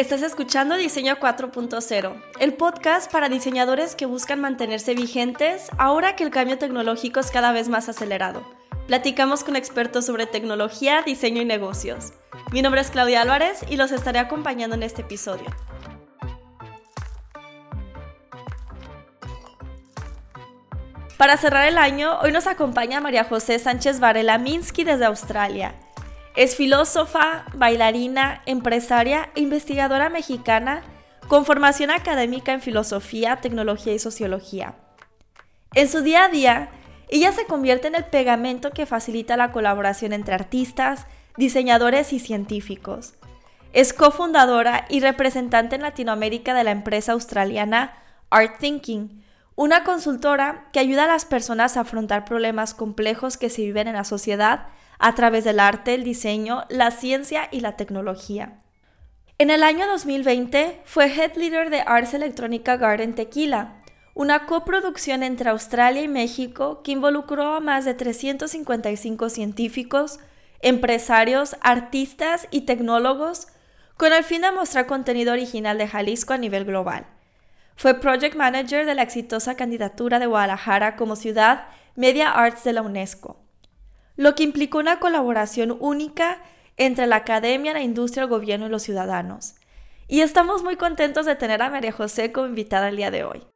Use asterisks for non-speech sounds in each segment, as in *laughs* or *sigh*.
Estás escuchando Diseño 4.0, el podcast para diseñadores que buscan mantenerse vigentes ahora que el cambio tecnológico es cada vez más acelerado. Platicamos con expertos sobre tecnología, diseño y negocios. Mi nombre es Claudia Álvarez y los estaré acompañando en este episodio. Para cerrar el año, hoy nos acompaña María José Sánchez Varela Minsky desde Australia. Es filósofa, bailarina, empresaria e investigadora mexicana con formación académica en filosofía, tecnología y sociología. En su día a día, ella se convierte en el pegamento que facilita la colaboración entre artistas, diseñadores y científicos. Es cofundadora y representante en Latinoamérica de la empresa australiana Art Thinking, una consultora que ayuda a las personas a afrontar problemas complejos que se viven en la sociedad a través del arte, el diseño, la ciencia y la tecnología. En el año 2020 fue Head Leader de Arts Electrónica Garden Tequila, una coproducción entre Australia y México que involucró a más de 355 científicos, empresarios, artistas y tecnólogos con el fin de mostrar contenido original de Jalisco a nivel global. Fue Project Manager de la exitosa candidatura de Guadalajara como ciudad Media Arts de la UNESCO lo que implicó una colaboración única entre la academia, la industria, el gobierno y los ciudadanos. Y estamos muy contentos de tener a María José como invitada el día de hoy.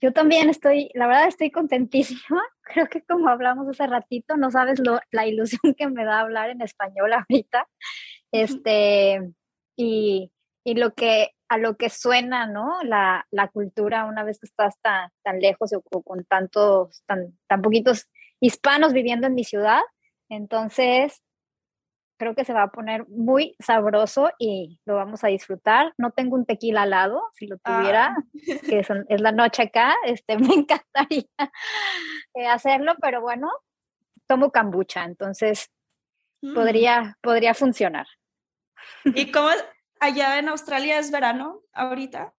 Yo también estoy, la verdad estoy contentísima. *laughs* Creo que como hablamos hace ratito, no sabes la ilusión que me da hablar en español ahorita. Este, y, y lo que a lo que suena, ¿no? La, la cultura una vez que estás tan, tan lejos o, con tantos, tan, tan poquitos hispanos viviendo en mi ciudad. Entonces, creo que se va a poner muy sabroso y lo vamos a disfrutar. No tengo un tequila al lado, si lo tuviera, ah. que *laughs* es, la noche acá, este, *laughs* me encantaría eh, hacerlo, pero bueno, tomo kombucha, entonces mm. podría, podría funcionar. ¿Y cómo allá en Australia es verano ahorita?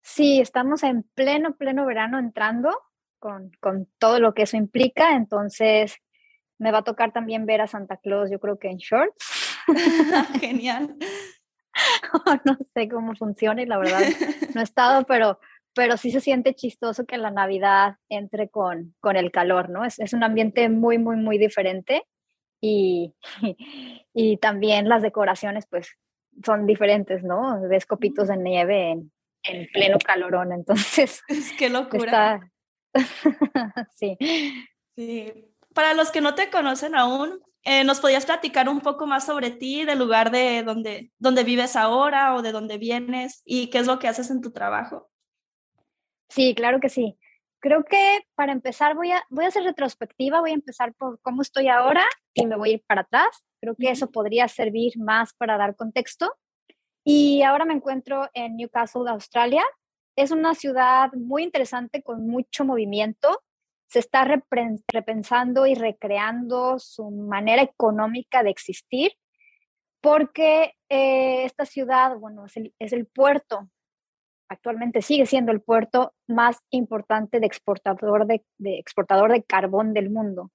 Sí, estamos en pleno, pleno verano entrando con, con todo lo que eso implica, entonces me va a tocar también ver a Santa Claus, yo creo que en shorts. *laughs* Genial. *laughs* no sé cómo funciona y la verdad no he estado, pero, pero sí se siente chistoso que la Navidad entre con, con el calor, ¿no? Es, es un ambiente muy, muy, muy diferente y, *laughs* y también las decoraciones pues son diferentes, ¿no? Ves copitos de nieve en, en pleno calorón, entonces... Es que locura. sí. Sí, para los que no te conocen aún, eh, ¿nos podías platicar un poco más sobre ti, del lugar de donde, donde vives ahora o de dónde vienes y qué es lo que haces en tu trabajo? Sí, claro que sí. Creo que para empezar voy a, voy a hacer retrospectiva, voy a empezar por cómo estoy ahora y me voy a ir para atrás. Creo que eso podría servir más para dar contexto. Y ahora me encuentro en Newcastle, Australia. Es una ciudad muy interesante con mucho movimiento se está repensando y recreando su manera económica de existir, porque eh, esta ciudad, bueno, es el, puerto, actualmente sigue siendo el puerto más importante de exportador de, exportador de carbón del mundo.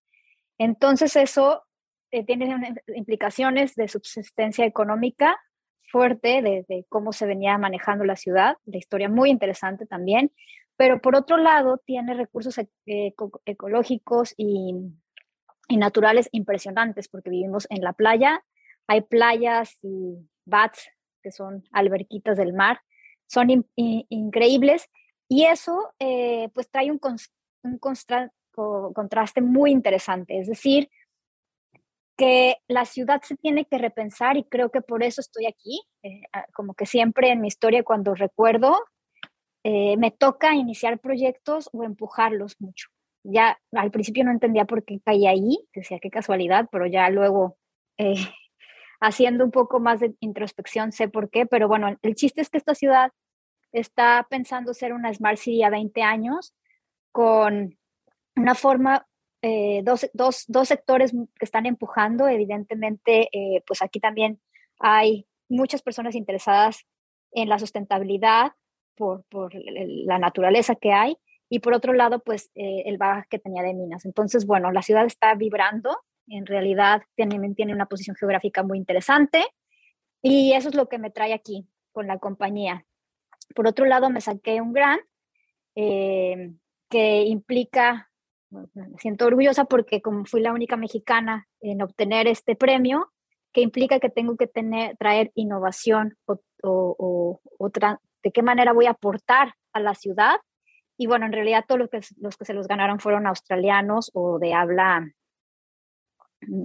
Entonces eso eh, tiene implicaciones de subsistencia económica fuerte, de, cómo se venía manejando la ciudad, la historia muy interesante también, pero por otro lado tiene recursos ecológicos y, naturales impresionantes porque vivimos en la playa, hay playas y bats, que son alberquitas del mar, son increíbles y eso eh, pues trae un, un contraste muy interesante, es decir, que la ciudad se tiene que repensar y creo que por eso estoy aquí, eh, como que siempre en mi historia cuando recuerdo eh, me toca iniciar proyectos o empujarlos mucho. Ya al principio no entendía por qué caía ahí, decía qué casualidad, pero ya luego eh, *laughs* haciendo un poco más de introspección sé por qué, pero bueno, el chiste es que esta ciudad está pensando ser una Smart City a 20 años con una forma, eh, dos, dos, dos, sectores que están empujando, evidentemente, pues aquí también hay muchas personas interesadas en la sustentabilidad por, por la naturaleza que hay y por otro lado, pues eh, el baja que tenía de minas. Entonces, bueno, la ciudad está vibrando, en realidad tiene, tiene una posición geográfica muy interesante y eso es lo que me trae aquí con la compañía. Por otro lado, me saqué un grant eh, que implica, me siento orgullosa porque como fui la única mexicana en obtener este premio, que implica que tengo que tener, traer innovación o, o, de qué manera voy a aportar a la ciudad. Y bueno, en realidad todos los que, los que se los ganaron fueron australianos o de habla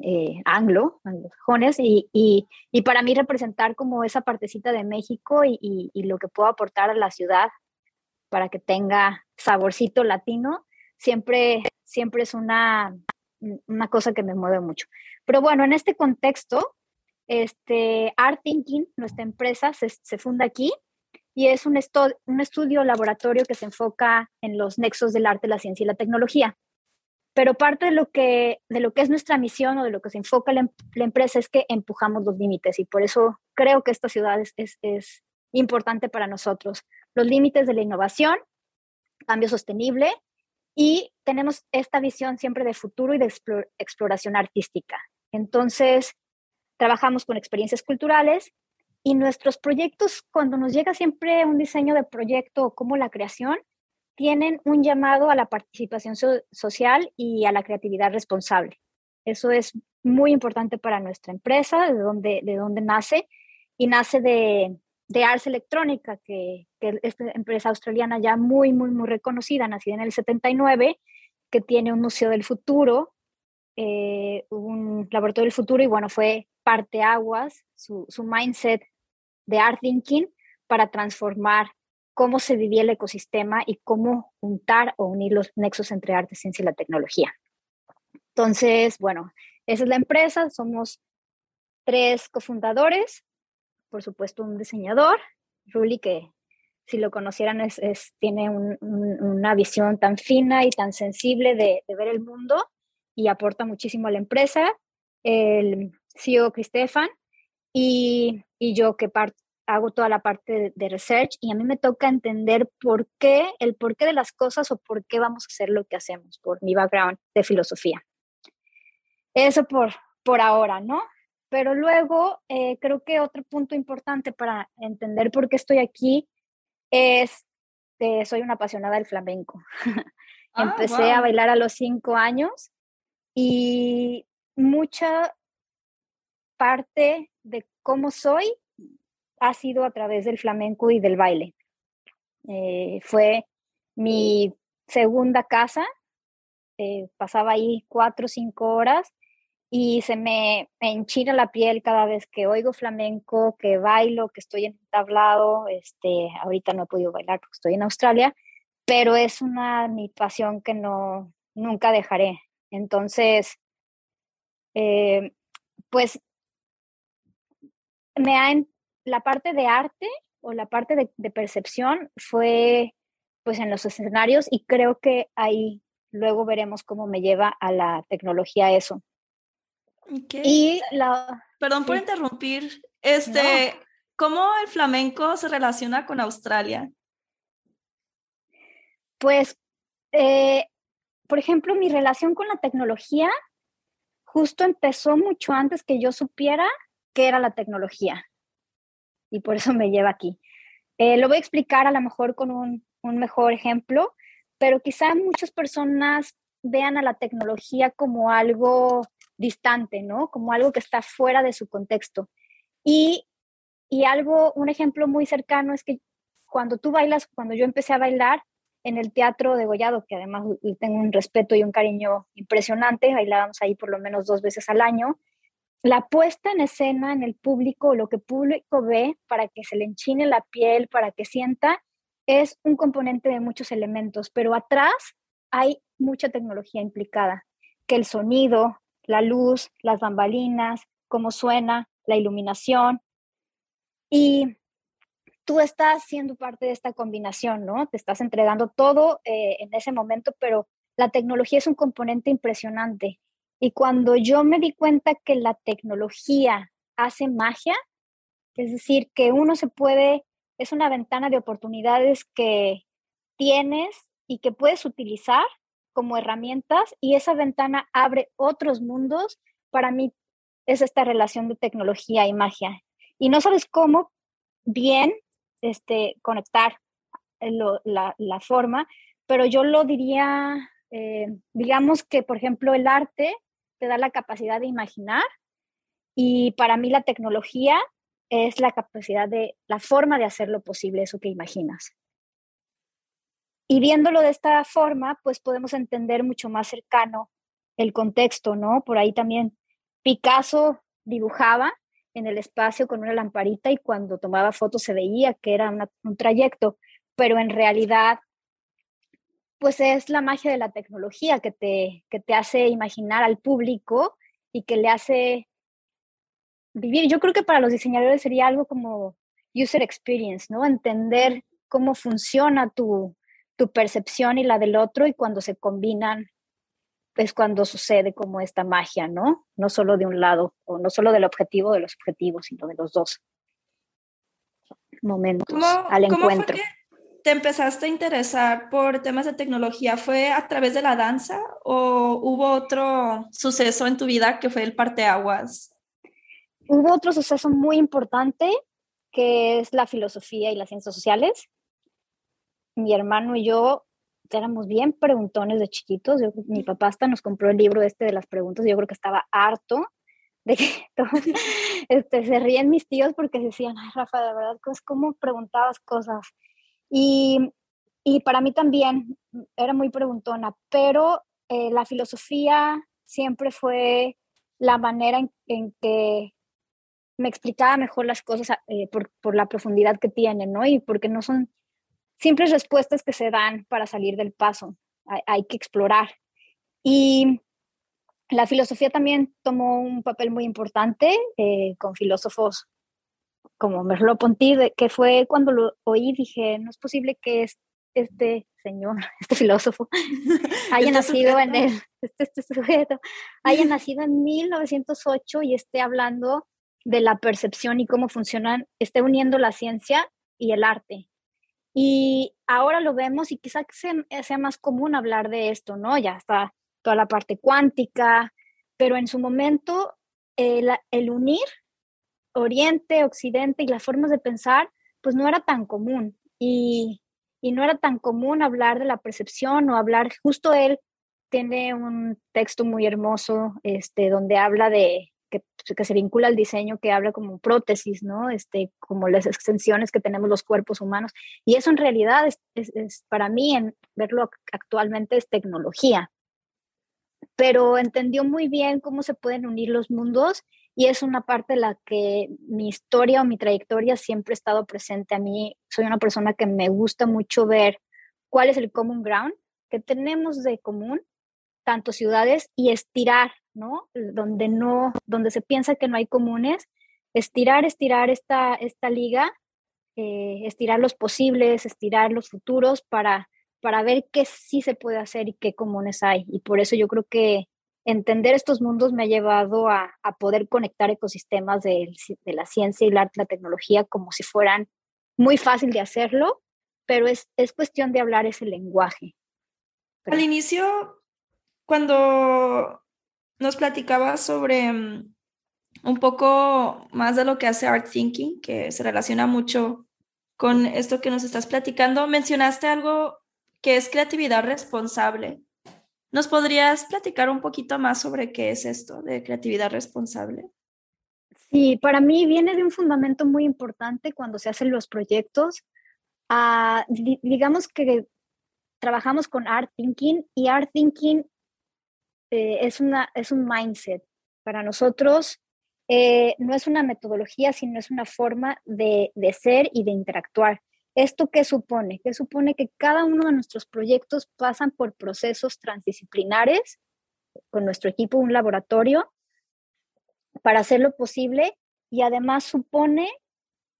eh, anglo, anglosajones, y, y, y, para mí representar como esa partecita de México y, y, lo que puedo aportar a la ciudad para que tenga saborcito latino, siempre, siempre es una, una cosa que me mueve mucho. Pero bueno, en este contexto, este, Art Thinking, nuestra empresa, se, funda aquí y es un, estudio laboratorio que se enfoca en los nexos del arte, la ciencia y la tecnología. Pero parte de lo que, de lo que es nuestra misión o de lo que se enfoca la, empresa es que empujamos los límites y por eso creo que esta ciudad es, es importante para nosotros. Los límites de la innovación, cambio sostenible y tenemos esta visión siempre de futuro y de exploración artística. Entonces, trabajamos con experiencias culturales y nuestros proyectos, cuando nos llega siempre un diseño de proyecto como la creación, tienen un llamado a la participación social y a la creatividad responsable. Eso es muy importante para nuestra empresa, de donde, de donde nace, y nace de, de Ars Electrónica, que, que es esta empresa australiana ya muy, muy, muy reconocida, nacida en el 79, que tiene un museo del futuro, eh, un laboratorio del futuro, y bueno, fue parteaguas, su, su mindset de art thinking para transformar cómo se vivía el ecosistema y cómo juntar o unir los nexos entre arte, ciencia y la tecnología. Entonces, bueno, esa es la empresa, somos tres cofundadores, por supuesto un diseñador, Ruli, que si lo conocieran es, tiene una visión tan fina y tan sensible de, ver el mundo y aporta muchísimo a la empresa, el CEO Cristefan y, y yo que hago toda la parte de, research y a mí me toca entender por qué, el porqué de las cosas o por qué vamos a hacer lo que hacemos, por mi background de filosofía. Eso por, por ahora, ¿no? Pero luego eh, creo que otro punto importante para entender por qué estoy aquí es que soy una apasionada del flamenco. *laughs* Ah, Empecé a bailar a los cinco años y mucha parte de cómo soy ha sido a través del flamenco y del baile. Eh, fue mi segunda casa, eh, pasaba ahí cuatro o cinco horas y se me, enchina la piel cada vez que oigo flamenco, que bailo, que estoy en tablado. Este, ahorita no he podido bailar porque estoy en Australia, pero es una mi pasión que no nunca dejaré. Entonces, eh, pues me ha, la parte de arte o la parte de, percepción fue pues en los escenarios y creo que ahí luego veremos cómo me lleva a la tecnología eso. Y la, Perdón por interrumpir. Este, ¿Cómo el flamenco se relaciona con Australia? Pues, eh, por ejemplo, mi relación con la tecnología justo empezó mucho antes que yo supiera qué era la tecnología y por eso me lleva aquí. Eh, lo voy a explicar a lo mejor con un, un mejor ejemplo, pero quizá muchas personas vean a la tecnología como algo distante, ¿no? Como algo que está fuera de su contexto. Y, y algo, un ejemplo muy cercano es que cuando tú bailas, cuando yo empecé a bailar en el teatro de Gollado, que además tengo un respeto y un cariño impresionante, bailábamos ahí por lo menos dos veces al año, la puesta en escena en el público, lo que público ve para que se le enchine la piel, para que sienta, es un componente de muchos elementos, pero atrás hay mucha tecnología implicada, que el sonido, la luz, las bambalinas, cómo suena, la iluminación. Y tú estás siendo parte de esta combinación, ¿no? Te estás entregando todo eh, en ese momento, pero la tecnología es un componente impresionante. Y cuando yo me di cuenta que la tecnología hace magia, es decir, que uno se puede, es una ventana de oportunidades que tienes y que puedes utilizar como herramientas y esa ventana abre otros mundos, para mí es esta relación de tecnología y magia. Y no sabes cómo bien este, conectar la, la, forma, pero yo lo diría, eh, digamos que, por ejemplo, el arte te da la capacidad de imaginar y para mí la tecnología es la capacidad de, la forma de hacer lo posible, eso que imaginas. Y viéndolo de esta forma, pues podemos entender mucho más cercano el contexto, ¿no? Por ahí también Picasso dibujaba en el espacio con una lamparita y cuando tomaba fotos se veía que era un trayecto, pero en realidad pues es la magia de la tecnología que te, que te hace imaginar al público y que le hace vivir. Yo creo que para los diseñadores sería algo como user experience, ¿no? Entender cómo funciona tu, tu percepción y la del otro y cuando se combinan es cuando sucede como esta magia, ¿no? No solo de un lado, o no solo del objetivo de los objetivos, sino de los dos momentos al encuentro. Te empezaste a interesar por temas de tecnología? ¿Fue a través de la danza o hubo otro suceso en tu vida que fue el parteaguas? Hubo otro suceso muy importante que es la filosofía y las ciencias sociales. Mi hermano y yo éramos bien preguntones de chiquitos. mi papá hasta nos compró el libro este de las preguntas. Yo creo que estaba harto de que *laughs* todos este, se ríen mis tíos porque decían, ay, Rafa, de verdad, ¿cómo preguntabas cosas? Y, y para mí también era muy preguntona, pero eh, la filosofía siempre fue la manera en, que me explicaba mejor las cosas eh, por, por, la profundidad que tienen, ¿no? Y porque no son simples respuestas que se dan para salir del paso. Hay, que explorar. Y la filosofía también tomó un papel muy importante eh, con filósofos como Merleau-Ponty, que fue cuando lo oí, dije, no es posible que este señor, *laughs* este filósofo, *laughs* haya este nacido en el, este, este sujeto, haya *laughs* nacido en 1908 y esté hablando de la percepción y cómo funcionan, esté uniendo la ciencia y el arte. Y ahora lo vemos y quizá sea, más común hablar de esto, ¿no? Ya está toda la parte cuántica, pero en su momento el, el unir Oriente, Occidente y las formas de pensar, pues no era tan común. Y, no era tan común hablar de la percepción o hablar, justo él tiene un texto muy hermoso este, donde habla de, que, se vincula al diseño, que habla como prótesis, ¿no? Este, como las extensiones que tenemos los cuerpos humanos. Y eso en realidad es, para mí, en verlo actualmente, es tecnología. Pero entendió muy bien cómo se pueden unir los mundos y es una parte de la que mi historia o mi trayectoria siempre ha estado presente. A mí soy una persona que me gusta mucho ver cuál es el common ground que tenemos de común, tanto ciudades, y estirar ¿no? Donde no, donde se piensa que no hay comunes, estirar, estirar esta, esta liga, eh, estirar los posibles, estirar los futuros para, para ver qué sí se puede hacer y qué comunes hay. Y por eso yo creo que entender estos mundos me ha llevado a, poder conectar ecosistemas de, la ciencia y la, la tecnología como si fueran muy fácil de hacerlo, pero es, es cuestión de hablar ese lenguaje. Al inicio, cuando nos platicabas sobre mm, un poco más de lo que hace Art Thinking, que se relaciona mucho con esto que nos estás platicando. Mencionaste algo que es creatividad responsable. ¿Nos podrías platicar un poquito más sobre qué es esto de creatividad responsable? Sí, para mí viene de un fundamento muy importante cuando se hacen los proyectos. Ah, digamos que trabajamos con Art Thinking y Art Thinking eh, es, una, es un mindset. Para nosotros eh, no es una metodología, sino es una forma de, de ser y de interactuar. ¿Esto qué supone? Que supone que cada uno de nuestros proyectos pasan por procesos transdisciplinares con nuestro equipo, un laboratorio, para hacerlo posible y además supone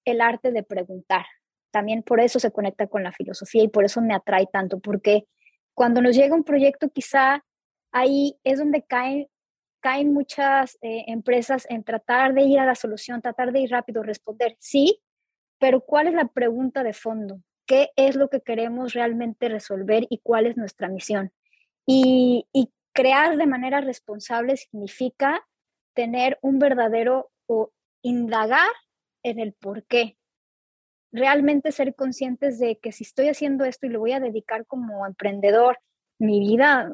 el arte de preguntar. También por eso se conecta con la filosofía y por eso me atrae tanto, porque cuando nos llega un proyecto, quizá ahí es donde caen, caen muchas eh, empresas en tratar de ir a la solución, tratar de ir rápido, responder, sí, pero ¿cuál es la pregunta de fondo? ¿Qué es lo que queremos realmente resolver y cuál es nuestra misión? Y, crear de manera responsable significa tener un verdadero o indagar en el por qué. Realmente ser conscientes de que si estoy haciendo esto y lo voy a dedicar como emprendedor, mi vida,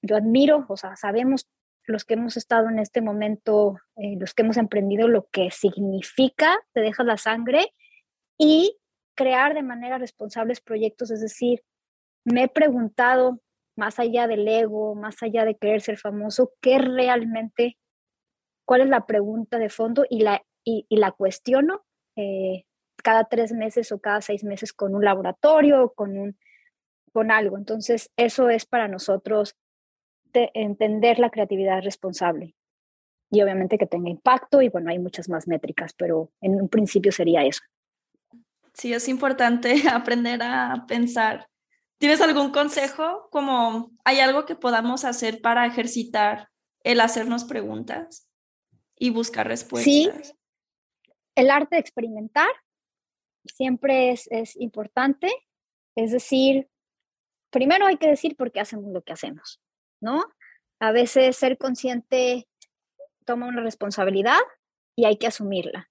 yo admiro, o sea, sabemos los que hemos estado en este momento, eh, los que hemos emprendido, lo que significa, te dejas la sangre y crear de manera responsables proyectos, es decir, me he preguntado, más allá del ego, más allá de querer ser famoso, qué realmente, cuál es la pregunta de fondo y la, y, la cuestiono eh, cada tres meses o cada seis meses con un laboratorio, con, un, con algo. Entonces, eso es para nosotros entender la creatividad responsable y obviamente que tenga impacto y bueno, hay muchas más métricas, pero en un principio sería eso. Sí, es importante *laughs* aprender a pensar. ¿Tienes algún consejo? Como hay algo que podamos hacer para ejercitar el hacernos preguntas y buscar respuestas. Sí, el arte de experimentar siempre es, es importante. Es decir, primero hay que decir por qué hacemos lo que hacemos, ¿no? A veces ser consciente toma una responsabilidad y hay que asumirla.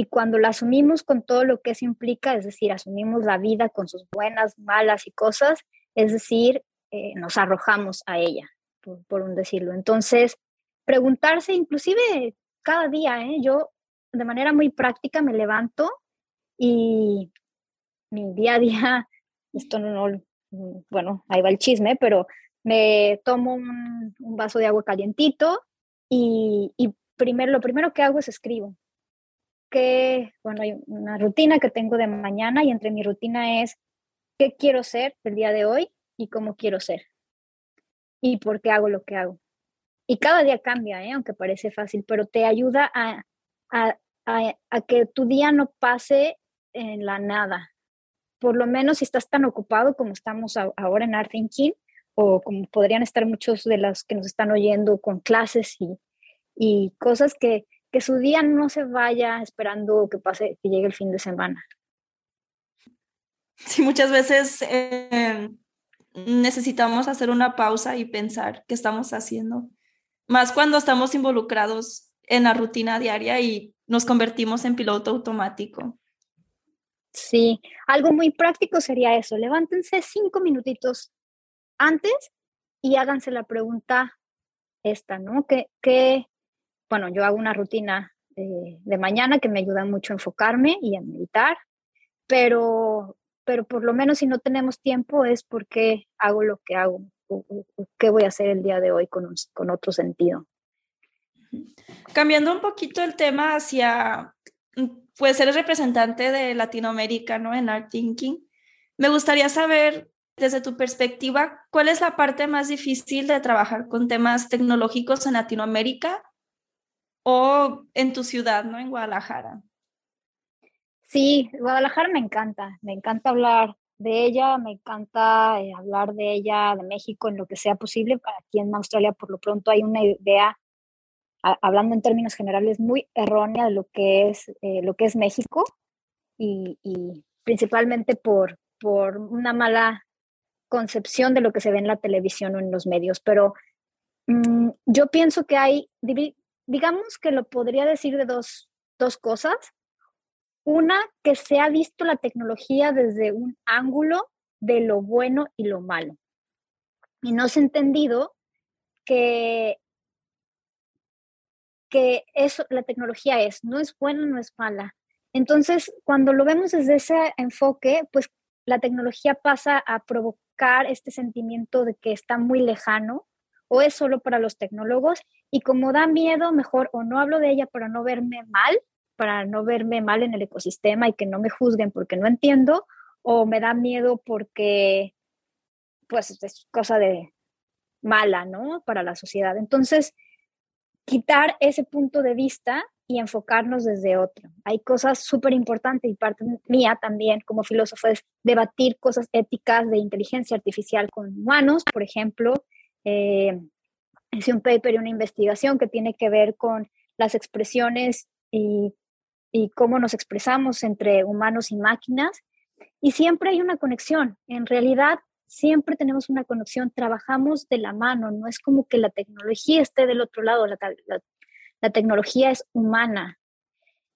Y cuando la asumimos con todo lo que eso implica, es decir, asumimos la vida con sus buenas, malas y cosas, es decir, eh, nos arrojamos a ella, por, un decirlo. Entonces, preguntarse inclusive cada día, ¿eh? yo de manera muy práctica me levanto y mi día a día, *laughs* esto no, bueno, ahí va el chisme, pero me tomo un, vaso de agua calientito y, y primero, lo primero que hago es escribo que, bueno, hay una rutina que tengo de mañana y entre mi rutina es qué quiero ser el día de hoy y cómo quiero ser y por qué hago lo que hago. Y cada día cambia, ¿eh? aunque parece fácil, pero te ayuda a, a, a, que tu día no pase en la nada. Por lo menos si estás tan ocupado como estamos ahora en Art Thinking, o como podrían estar muchos de los que nos están oyendo con clases y, y cosas que, que su día no se vaya esperando que pase, que llegue el fin de semana. Sí, muchas veces eh, necesitamos hacer una pausa y pensar qué estamos haciendo, más cuando estamos involucrados en la rutina diaria y nos convertimos en piloto automático. Sí, algo muy práctico sería eso. Levántense cinco minutitos antes y háganse la pregunta esta, ¿no? ¿Qué, qué, bueno, yo hago una rutina de, mañana que me ayuda mucho a enfocarme y a meditar, pero, pero por lo menos si no tenemos tiempo es porque hago lo que hago, o, qué voy a hacer el día de hoy con, con otro sentido. Cambiando un poquito el tema hacia, pues ser representante de Latinoamérica, ¿no? En Art Thinking, me gustaría saber desde tu perspectiva, ¿cuál es la parte más difícil de trabajar con temas tecnológicos en Latinoamérica o en tu ciudad, ¿no? En Guadalajara. Sí, Guadalajara me encanta, me encanta hablar de ella, me encanta eh, hablar de ella, de México, en lo que sea posible. Aquí en Australia, por lo pronto, hay una idea, hablando en términos generales, muy errónea de lo que es, eh, lo que es México y, principalmente por, por una mala concepción de lo que se ve en la televisión o en los medios. Pero mm, yo pienso que hay, digamos que lo podría decir de dos, cosas. Una, que se ha visto la tecnología desde un ángulo de lo bueno y lo malo. Y no se ha entendido que, que eso, la tecnología es, no es buena, no es mala. Entonces, cuando lo vemos desde ese enfoque, pues la tecnología pasa a provocar este sentimiento de que está muy lejano o es solo para los tecnólogos y como da miedo, mejor o no hablo de ella para no verme mal, para no verme mal en el ecosistema y que no me juzguen porque no entiendo, o me da miedo porque pues es cosa de mala, ¿no? Para la sociedad. Entonces, quitar ese punto de vista y enfocarnos desde otro. Hay cosas súper importantes y parte mía también como filósofo es debatir cosas éticas de inteligencia artificial con humanos, por ejemplo. Eh, hice un paper y una investigación que tiene que ver con las expresiones y, y cómo nos expresamos entre humanos y máquinas. Y siempre hay una conexión. En realidad, siempre tenemos una conexión, trabajamos de la mano, no es como que la tecnología esté del otro lado, la, la tecnología es humana.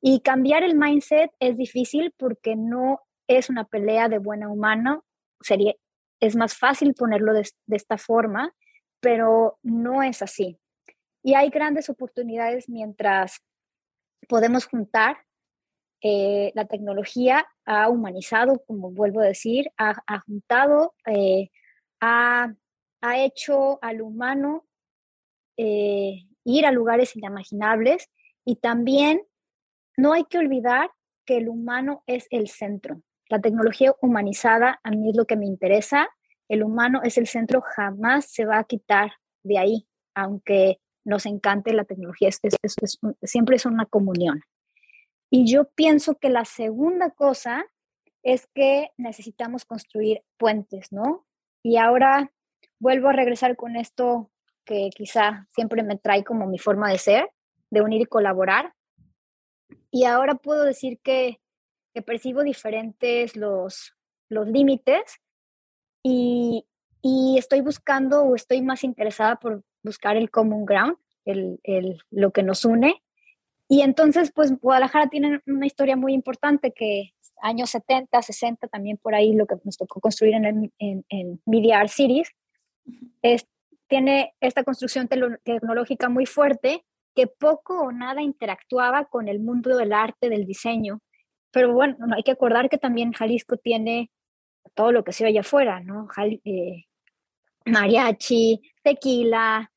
Y cambiar el mindset es difícil porque no es una pelea de buena humana, sería, es más fácil ponerlo de, esta forma, pero no es así. Y hay grandes oportunidades mientras podemos juntar eh, la tecnología ha humanizado, como vuelvo a decir, ha, juntado, eh, ha, hecho al humano eh, ir a lugares inimaginables y también no hay que olvidar que el humano es el centro. La tecnología humanizada a mí es lo que me interesa. El humano es el centro, jamás se va a quitar de ahí, aunque nos encante la tecnología, siempre es una comunión. Y yo pienso que la segunda cosa es que necesitamos construir puentes, ¿no? Y ahora vuelvo a regresar con esto que quizá siempre me trae como mi forma de ser, de unir y colaborar. Y ahora puedo decir que, percibo diferentes los límites y, estoy buscando o estoy más interesada por buscar el common ground, el, lo que nos une. Y entonces, pues Guadalajara tiene una historia muy importante que años 70, 60, también por ahí lo que nos tocó construir en, el, en, en Media Art Cities, es, tiene esta construcción tecnológica muy fuerte que poco o nada interactuaba con el mundo del arte, del diseño. Pero bueno, hay que acordar que también Jalisco tiene todo lo que se oye afuera, ¿no? Eh, mariachi, tequila,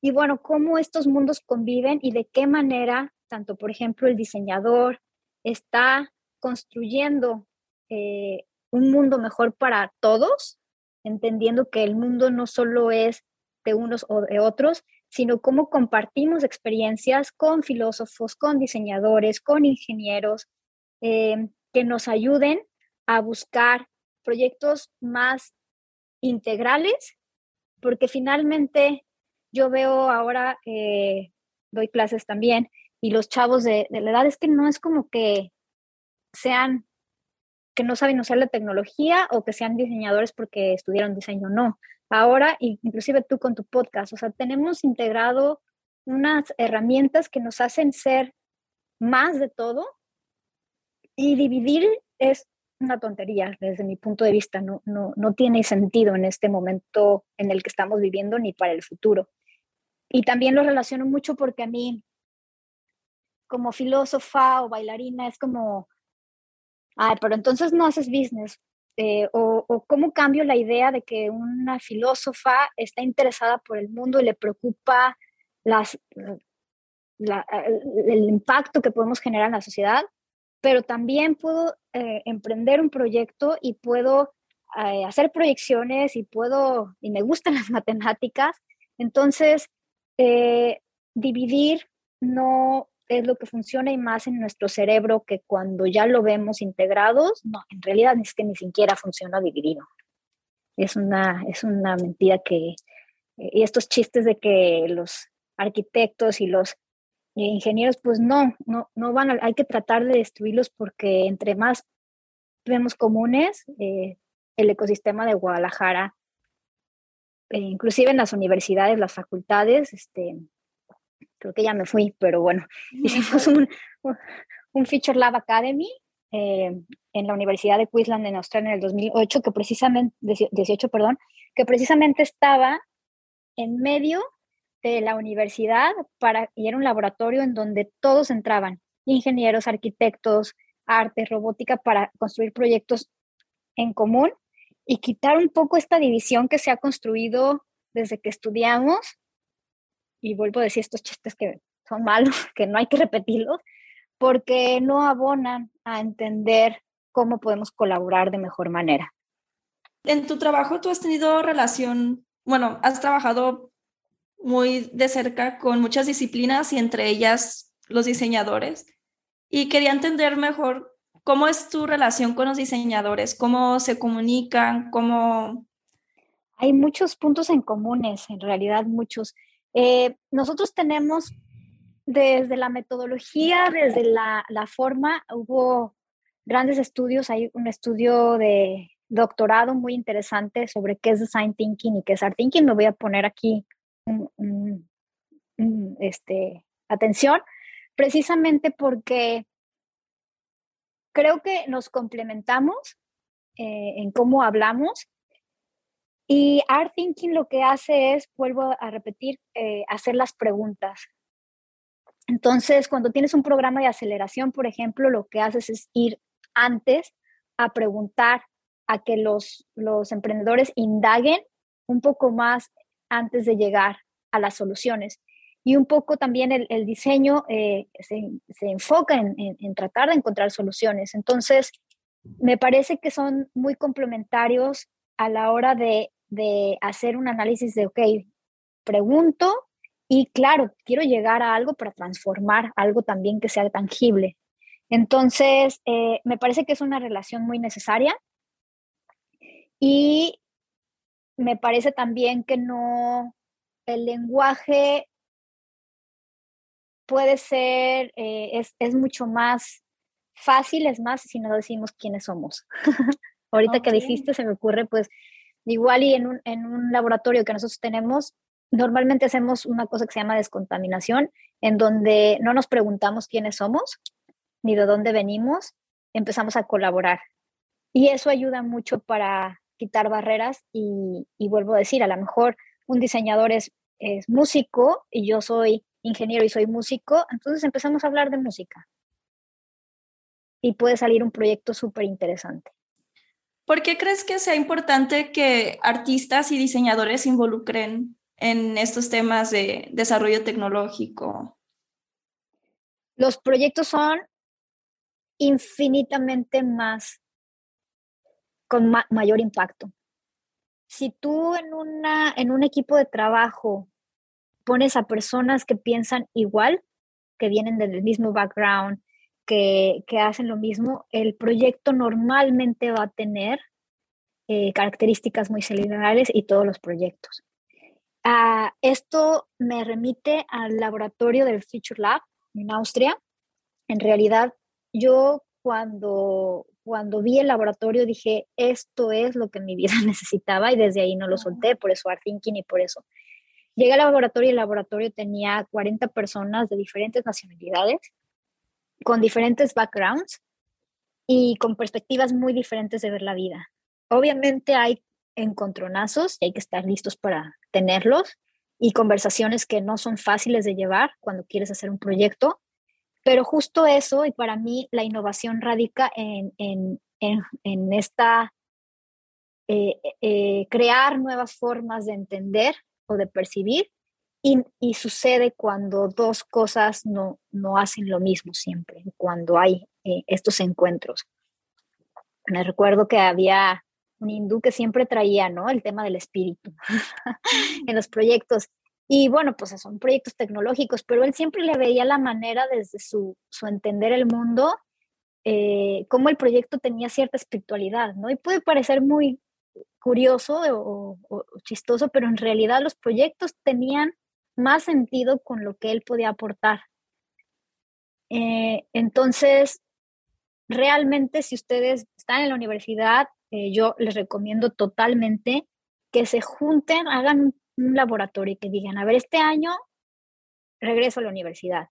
y bueno, cómo estos mundos conviven y de qué manera, tanto por ejemplo el diseñador está construyendo eh, un mundo mejor para todos, entendiendo que el mundo no solo es de unos o de otros, sino cómo compartimos experiencias con filósofos, con diseñadores, con ingenieros, eh, que nos ayuden a buscar proyectos más integrales, porque finalmente yo veo ahora, eh, doy clases también, y los chavos de, de, la edad es que no es como que sean, que no saben usar la tecnología o que sean diseñadores porque estudiaron diseño, no. Ahora, inclusive tú con tu podcast, o sea, tenemos integrado unas herramientas que nos hacen ser más de todo y dividir es una tontería desde mi punto de vista, no, no, no tiene sentido en este momento en el que estamos viviendo ni para el futuro. Y también lo relaciono mucho porque a mí, como filósofa o bailarina, es como, ay, pero entonces no haces business. Eh, o, cómo cambio la idea de que una filósofa está interesada por el mundo y le preocupa las, el impacto que podemos generar en la sociedad, pero también puedo eh, emprender un proyecto y puedo eh, hacer proyecciones y puedo, y me gustan *laughs* las matemáticas. Entonces, dividir no es lo que funciona y más en nuestro cerebro que cuando ya lo vemos integrados, no, en realidad es que ni siquiera funciona dividido. Es una, es una mentira que, y estos chistes de que los arquitectos y los ingenieros, pues no, no, no van a, hay que tratar de destruirlos porque entre más vemos comunes, eh, el ecosistema de Guadalajara, eh, inclusive en las universidades, las facultades, este, creo que ya me fui, pero bueno, hicimos un, un Feature Lab Academy eh, en la Universidad de Queensland en Australia en el 2008, que precisamente, 18, perdón, que precisamente estaba en medio de la universidad para, y era un laboratorio en donde todos entraban, ingenieros, arquitectos, arte, robótica, para construir proyectos en común y quitar un poco esta división que se ha construido desde que estudiamos y vuelvo a decir estos chistes que son malos, *laughs* que no hay que repetirlos, porque no abonan a entender cómo podemos colaborar de mejor manera. En tu trabajo tú has tenido relación, bueno, has trabajado muy de cerca con muchas disciplinas y entre ellas los diseñadores y quería entender mejor cómo es tu relación con los diseñadores, cómo se comunican, cómo... Hay muchos puntos en comunes, en realidad muchos. Eh, nosotros tenemos desde la metodología, desde la, la, forma, hubo grandes estudios, hay un estudio de doctorado muy interesante sobre qué es design thinking y qué es art thinking. Me voy a poner aquí este, atención, precisamente porque creo que nos complementamos eh, en cómo hablamos y Art Thinking lo que hace es, vuelvo a repetir, eh, hacer las preguntas. Entonces, cuando tienes un programa de aceleración, por ejemplo, lo que haces es ir antes a preguntar, a que los, los emprendedores indaguen un poco más antes de llegar a las soluciones. Y un poco también el, diseño eh, se, enfoca en, en, tratar de encontrar soluciones. Entonces, me parece que son muy complementarios a la hora de, de hacer un análisis de, ok, pregunto y claro, quiero llegar a algo para transformar algo también que sea tangible. Entonces, eh, me parece que es una relación muy necesaria y me parece también que no, el lenguaje puede ser, eh, es, es, mucho más fácil, es más si no decimos quiénes somos. *laughs* Ahorita que dijiste, se me ocurre, pues, igual y en un, en un laboratorio que nosotros tenemos, normalmente hacemos una cosa que se llama descontaminación, en donde no nos preguntamos quiénes somos ni de dónde venimos, empezamos a colaborar. Y eso ayuda mucho para quitar barreras y, vuelvo a decir, a lo mejor un diseñador es, es músico y yo soy ingeniero y soy músico, entonces empezamos a hablar de música. Y puede salir un proyecto súper interesante. ¿Por qué crees que sea importante que artistas y diseñadores se involucren en estos temas de desarrollo tecnológico? Los proyectos son infinitamente más, con mayor impacto. Si tú en, una, en un equipo de trabajo pones a personas que piensan igual, que vienen del mismo background, que, hacen lo mismo, el proyecto normalmente va a tener eh, características muy similares y todos los proyectos. Ah, esto me remite al laboratorio del Future Lab en Austria. En realidad, yo cuando, cuando vi el laboratorio dije, esto es lo que mi vida *laughs* necesitaba y desde ahí no lo solté, por eso Art Thinking y por eso. Llegué al laboratorio y el laboratorio tenía 40 personas de diferentes nacionalidades, con diferentes backgrounds y con perspectivas muy diferentes de ver la vida. Obviamente hay encontronazos y hay que estar listos para tenerlos y conversaciones que no son fáciles de llevar cuando quieres hacer un proyecto, pero justo eso, y para mí la innovación radica en, en, en, esta, eh, eh, crear nuevas formas de entender o de percibir, y, y, sucede cuando dos cosas no, no hacen lo mismo siempre, cuando hay eh, estos encuentros. Me recuerdo que había un hindú que siempre traía, ¿no? El tema del espíritu *laughs* en los proyectos. Y bueno, pues son proyectos tecnológicos, pero él siempre le veía la manera desde su, su entender el mundo, eh, cómo el proyecto tenía cierta espiritualidad, ¿no? Y puede parecer muy curioso o, chistoso, pero en realidad los proyectos tenían más sentido con lo que él podía aportar. Eh, entonces, realmente si ustedes están en la universidad eh, yo les recomiendo totalmente que se junten, hagan un, laboratorio y que digan, a ver, este año regreso a la universidad.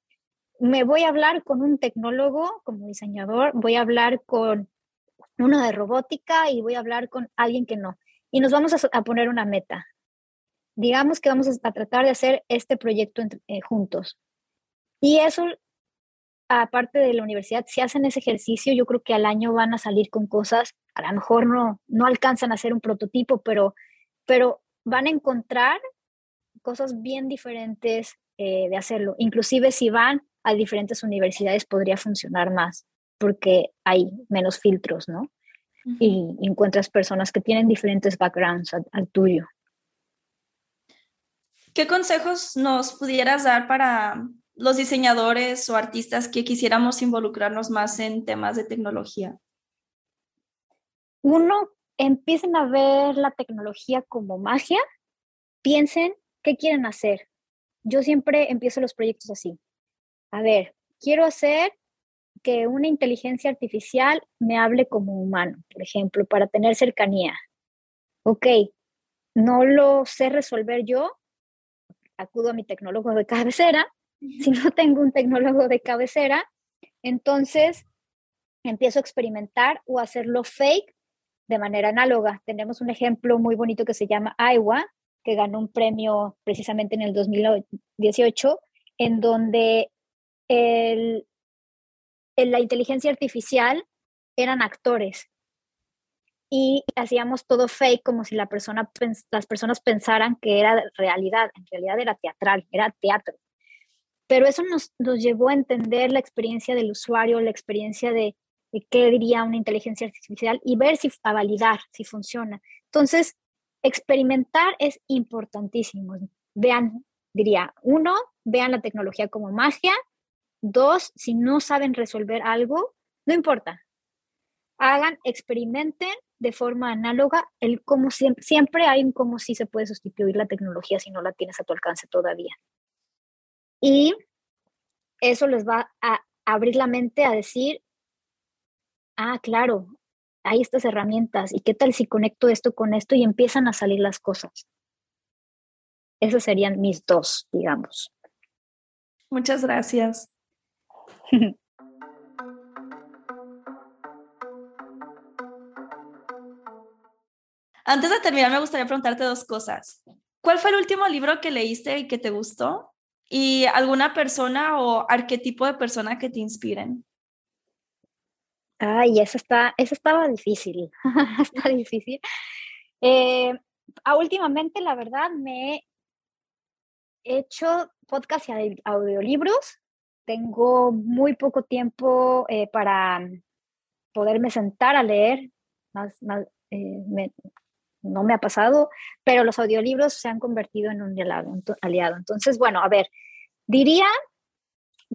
Me voy a hablar con un tecnólogo como diseñador, voy a hablar con uno de robótica y voy a hablar con alguien que no. Y nos vamos a, poner una meta. Digamos que vamos a, tratar de hacer este proyecto eh, juntos. Y eso aparte de la universidad, si hacen ese ejercicio, yo creo que al año van a salir con cosas, a lo mejor no, no alcanzan a hacer un prototipo, pero, pero van a encontrar cosas bien diferentes eh, de hacerlo. Inclusive si van a diferentes universidades podría funcionar más, porque hay menos filtros, ¿no? Y encuentras personas que tienen diferentes backgrounds al tuyo. ¿Qué consejos nos pudieras dar para los diseñadores o artistas que quisiéramos involucrarnos más en temas de tecnología? Uno, empiecen a ver la tecnología como magia, piensen qué quieren hacer. Yo siempre empiezo los proyectos así. A ver, quiero hacer que una inteligencia artificial me hable como humano, por ejemplo, para tener cercanía. Ok, no lo sé resolver yo, acudo a mi tecnólogo de cabecera. Si no tengo un tecnólogo de cabecera, entonces empiezo a experimentar o hacerlo fake de manera análoga. Tenemos un ejemplo muy bonito que se llama Iowa, que ganó un premio precisamente en el 2018, en donde el, la inteligencia artificial eran actores y hacíamos todo fake como si la persona, las personas pensaran que era realidad, en realidad era teatral, era teatro. Pero eso nos, nos llevó a entender la experiencia del usuario, la experiencia de, qué diría una inteligencia artificial y ver si a validar si funciona. Entonces, experimentar es importantísimo. Vean, diría, uno, vean la tecnología como magia. Dos, si no saben resolver algo, no importa. Hagan, experimenten de forma análoga, el cómo siempre, siempre hay un cómo sí se puede sustituir la tecnología si no la tienes a tu alcance todavía. Y eso les va a abrir la mente a decir, ah, claro, hay estas herramientas y qué tal si conecto esto con esto y empiezan a salir las cosas. Esos serían mis dos, digamos. Muchas gracias. *laughs* Antes de terminar, me gustaría preguntarte dos cosas. ¿Cuál fue el último libro que leíste y que te gustó? ¿Y alguna persona o arquetipo de persona que te inspiren? Ay, eso está, eso estaba difícil, *laughs* *laughs* está difícil. Eh, últimamente, la verdad, me he hecho podcast y audiolibros. Tengo muy poco tiempo eh, para poderme sentar a leer. Más, más eh, no me ha pasado, pero los audiolibros se han convertido en un aliado. Entonces, bueno, a ver, diría,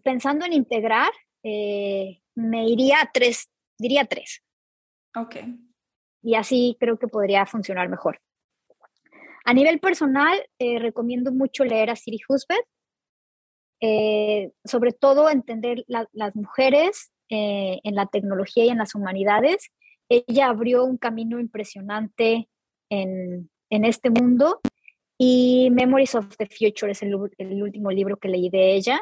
pensando en integrar, eh, me iría a tres, diría tres. Ok. Y así creo que podría funcionar mejor. A nivel personal, eh, recomiendo mucho leer a Siri Husband, eh, sobre todo entender las mujeres en la tecnología y en las humanidades. Ella abrió un camino impresionante en, este mundo. Y Memories of the Future es el, último libro que leí de ella.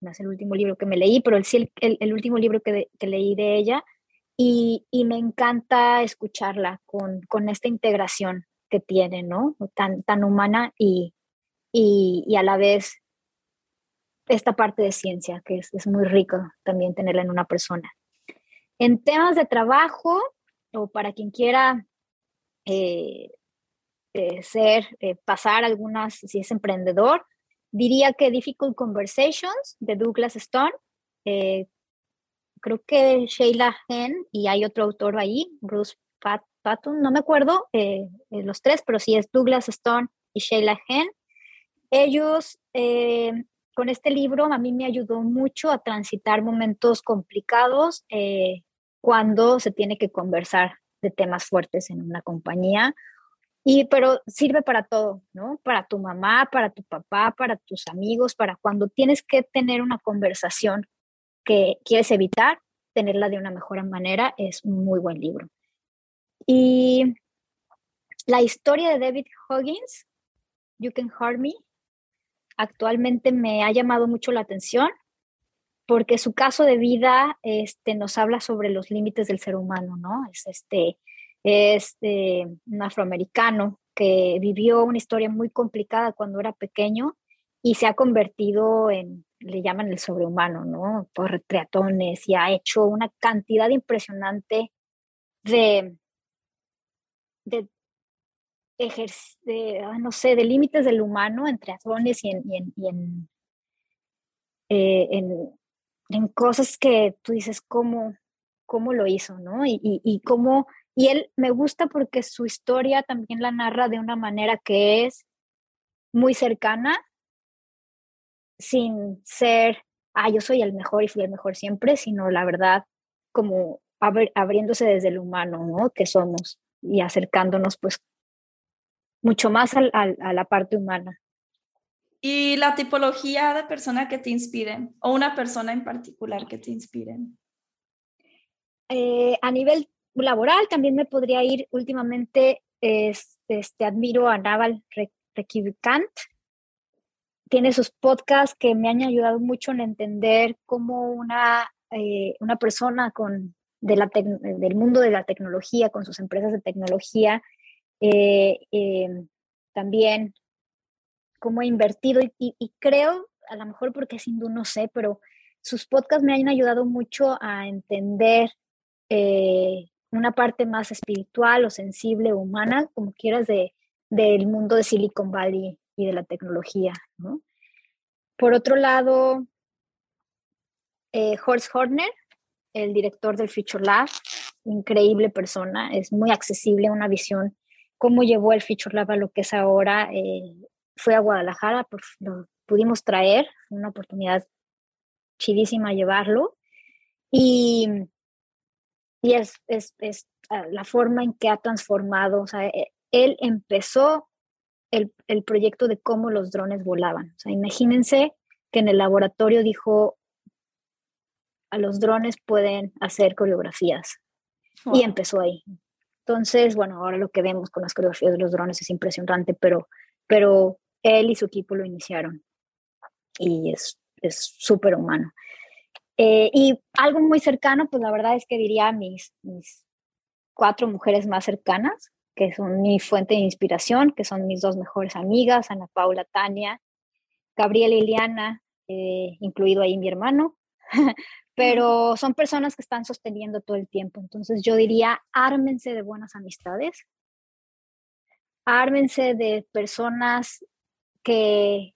No es el último libro que me leí, pero el, el, el último libro que, leí de ella. Y, me encanta escucharla con, con, esta integración que tiene, ¿no? Tan, tan humana y, y, a la vez esta parte de ciencia, que es, es muy rico también tenerla en una persona. En temas de trabajo, o para quien quiera eh, eh, ser, eh, pasar algunas, si es emprendedor, diría que Difficult Conversations de Douglas Stone. Creo que Sheila Hen y hay otro autor ahí, Bruce Patton, no me acuerdo los tres, pero sí es Douglas Stone y Sheila Hen. Ellos, con este libro, a mí me ayudó mucho a transitar momentos complicados cuando se tiene que conversar de temas fuertes en una compañía. Y, pero sirve para todo, ¿no? Para tu mamá, para tu papá, para tus amigos, para cuando tienes que tener una conversación que quieres evitar, tenerla de una mejor manera, es un muy buen libro. Y la historia de David Huggins, You Can Hurt Me, actualmente me ha llamado mucho la atención porque su caso de vida este, nos habla sobre los límites del ser humano, ¿no? Es, este, es eh, un afroamericano que vivió una historia muy complicada cuando era pequeño y se ha convertido en, le llaman el sobrehumano, ¿no? Por triatones y ha hecho una cantidad impresionante de, de, de ah, no sé, de límites del humano en triatones y en, y en, eh, en en cosas que tú dices, ¿cómo, cómo lo hizo, no? Y, y, cómo, y él me gusta porque su historia también la narra de una manera que es muy cercana sin ser, ah, yo soy el mejor y fui el mejor siempre, sino la verdad, como abriéndose desde el humano, ¿no? Que somos y acercándonos pues mucho más a la parte humana. ¿Y la tipología de persona que te inspiren o una persona en particular que te inspiren? Eh, a nivel laboral también me podría ir últimamente, este, admiro a Naval Rekivikant. Tiene sus podcasts que me han ayudado mucho en entender cómo una, eh, una persona con, de la del mundo de la tecnología, con sus empresas de tecnología, eh, también cómo he invertido y, creo, a lo mejor porque sin duda no sé, pero sus podcasts me han ayudado mucho a entender eh, una parte más espiritual o sensible, humana, como quieras, de, del mundo de Silicon Valley y de la tecnología. Por otro lado, eh, Horst Horner, el director del Future Lab, increíble persona, es muy accesible, una visión, cómo llevó el Future Lab a lo que es ahora, eh, fue a Guadalajara, pues lo pudimos traer, una oportunidad chidísima llevarlo. Y, y es, es, es, ah, la forma en que ha transformado, o sea, e, él empezó el, el, proyecto de cómo los drones volaban. O sea, imagínense que en el laboratorio dijo, a los drones pueden hacer coreografías. Y empezó ahí. Entonces, bueno, ahora lo que vemos con las coreografías de los drones es impresionante, pero, pero él y su equipo lo iniciaron y es súper humano. Eh, y algo muy cercano, pues la verdad es que diría mis, mis cuatro mujeres más cercanas, que son mi fuente de inspiración, que son mis dos mejores amigas, Ana Paula, Tania, Gabriela y Liliana, eh, incluido ahí mi hermano, *laughs* pero son personas que están sosteniendo todo el tiempo. Entonces yo diría, ármense de buenas amistades, ármense de personas que,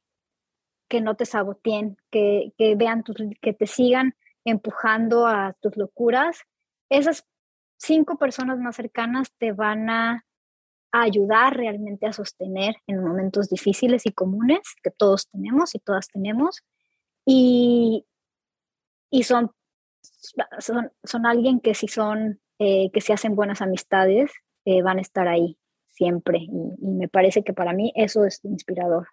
que no te saboteen, que, que vean, que te sigan empujando a tus locuras. Esas cinco personas más cercanas te van a, ayudar realmente a sostener en momentos difíciles y comunes que todos tenemos y todas tenemos. Y, y son, son, son alguien que si son, eh, que si hacen buenas amistades, eh, van a estar ahí siempre. y, me parece que para mí eso es inspirador.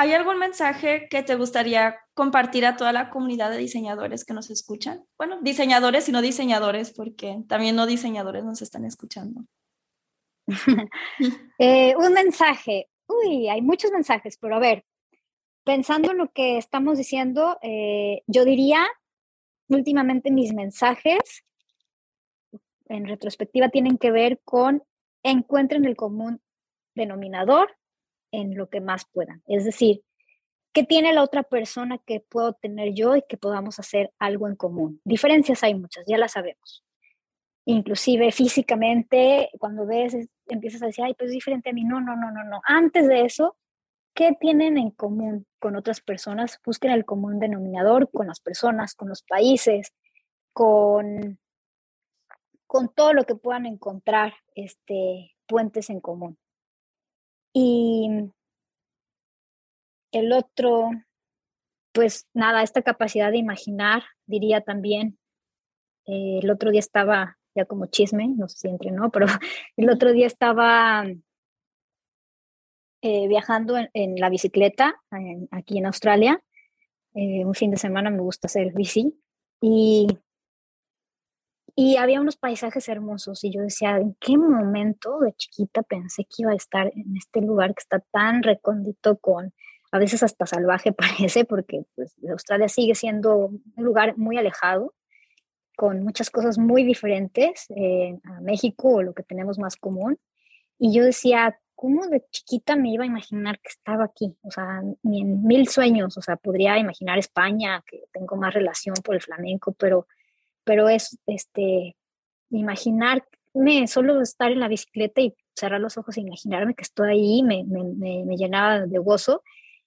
¿Hay algún mensaje que te gustaría compartir a toda la comunidad de diseñadores que nos escuchan? Bueno, diseñadores y no diseñadores, porque también no diseñadores nos están escuchando. *laughs* Eh, un mensaje. Uy, hay muchos mensajes, pero a ver, pensando en lo que estamos diciendo, eh, yo diría, últimamente mis mensajes en retrospectiva tienen que ver con encuentren el común denominador en lo que más puedan. Es decir, ¿qué tiene la otra persona que puedo tener yo y que podamos hacer algo en común? Diferencias hay muchas, ya las sabemos. Inclusive físicamente, cuando ves, empiezas a decir, ay, pues es diferente a mí. No, no, no, no, no. Antes de eso, ¿qué tienen en común con otras personas? Busquen el común denominador con las personas, con los países, con, con todo lo que puedan encontrar este, puentes en común. Y el otro, pues nada, esta capacidad de imaginar, diría también, eh, el otro día estaba, como chisme, no sé si entre no, pero *laughs* el otro día estaba eh, viajando en, la bicicleta aquí en Australia. Eh, un fin de semana me gusta hacer bici y y había unos paisajes hermosos y yo decía, ¿en qué momento de chiquita pensé que iba a estar en este lugar que está tan recóndito con, a veces hasta salvaje *laughs* parece, porque pues, Australia sigue siendo un lugar muy alejado, con muchas cosas muy diferentes eh, a México o lo que tenemos más común. Y yo decía, ¿cómo de chiquita me iba a imaginar que estaba aquí? O sea, ni en mil sueños, o sea, podría imaginar España, que tengo más relación por el flamenco, pero pero es este, imaginarme, solo estar en la bicicleta y cerrar los ojos e imaginarme que estoy ahí me, me, me, llenaba de gozo.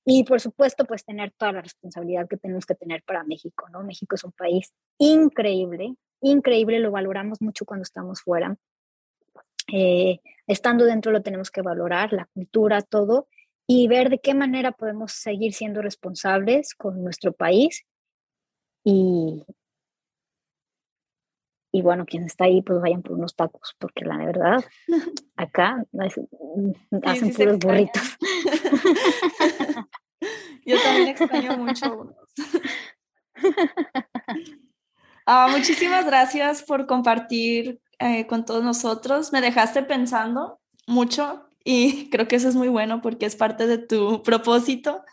Y por supuesto, pues tener toda la responsabilidad que tenemos que tener para México, ¿no? México es un país increíble, increíble, lo valoramos mucho cuando estamos fuera. Eh, estando dentro lo tenemos que valorar, la cultura, todo. y ver de qué manera podemos seguir siendo responsables con nuestro país y, y bueno, quien está ahí, pues vayan por unos tacos, porque la verdad, *laughs* acá hacen puros burritos. *laughs* *laughs* Yo también extraño mucho *laughs* ah, muchísimas gracias por compartir eh, con todos nosotros. Me dejaste pensando mucho y *laughs* creo que eso es muy bueno porque es parte de tu propósito.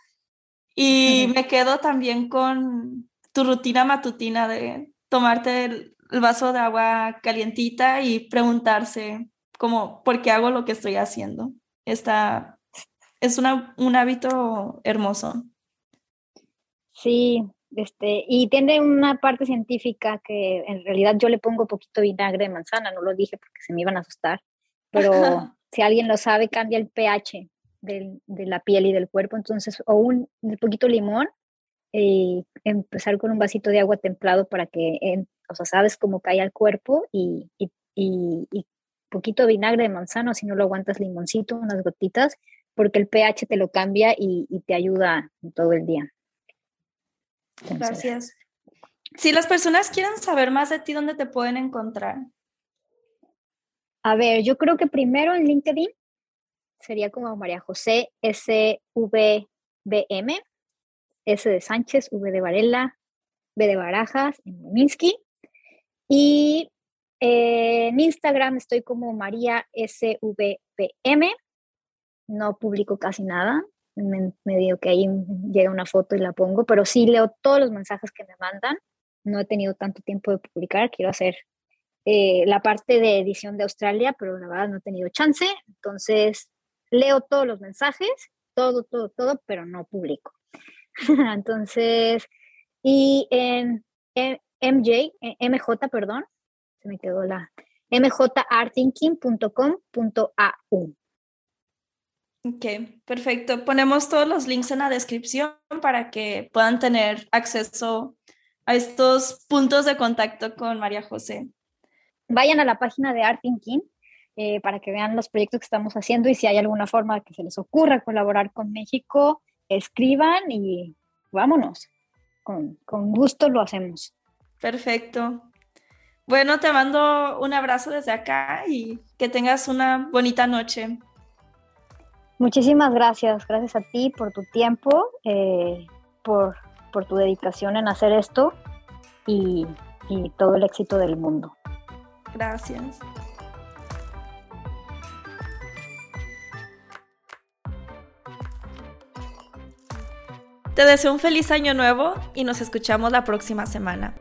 Y me quedo también con tu rutina matutina de tomarte el, vaso de agua calientita y preguntarse como, ¿por qué hago lo que estoy haciendo? Esta, es un hábito hermoso. Sí, este, y tiene una parte científica que en realidad yo le pongo poquito vinagre de manzana, no lo dije porque se me iban a asustar, pero *laughs* si alguien lo sabe, cambia el pH de la piel y del cuerpo, entonces, o un, poquito limón, y empezar con un vasito de agua templado para que, o sea, sabes cómo cae al cuerpo y, y, y, poquito vinagre de manzana, si no lo aguantas limoncito, unas gotitas, porque el pH te lo cambia y, te ayuda todo el día. Gracias. Si las personas quieren saber más de ti, ¿dónde te pueden encontrar? A ver, yo creo que primero en LinkedIn sería como María José SVBM, S de Sánchez, V de Varela, B de Barajas, en Minsky. Y eh, en Instagram estoy como María SVBM. No publico casi nada, me, digo que ahí llega una foto y la pongo, pero sí leo todos los mensajes que me mandan. No he tenido tanto tiempo de publicar, quiero hacer eh, la parte de edición de Australia, pero la verdad no he tenido chance. Entonces, leo todos los mensajes, todo, todo, todo, pero no publico. *laughs* Entonces, y en MJ, MJ, perdón, se me quedó la mjarthinking.com.au. Ok, perfecto. Ponemos todos los links en la descripción para que puedan tener acceso a estos puntos de contacto con María José. Vayan a la página de Art Thinking eh, para que vean los proyectos que estamos haciendo y si hay alguna forma que se les ocurra colaborar con México, escriban y vámonos. Con, con gusto lo hacemos. Perfecto. Bueno, te mando un abrazo desde acá y que tengas una bonita noche. Muchísimas gracias, gracias a ti por tu tiempo, eh, por, por, tu dedicación en hacer esto y, y todo el éxito del mundo. Gracias. Te deseo un feliz año nuevo y nos escuchamos la próxima semana.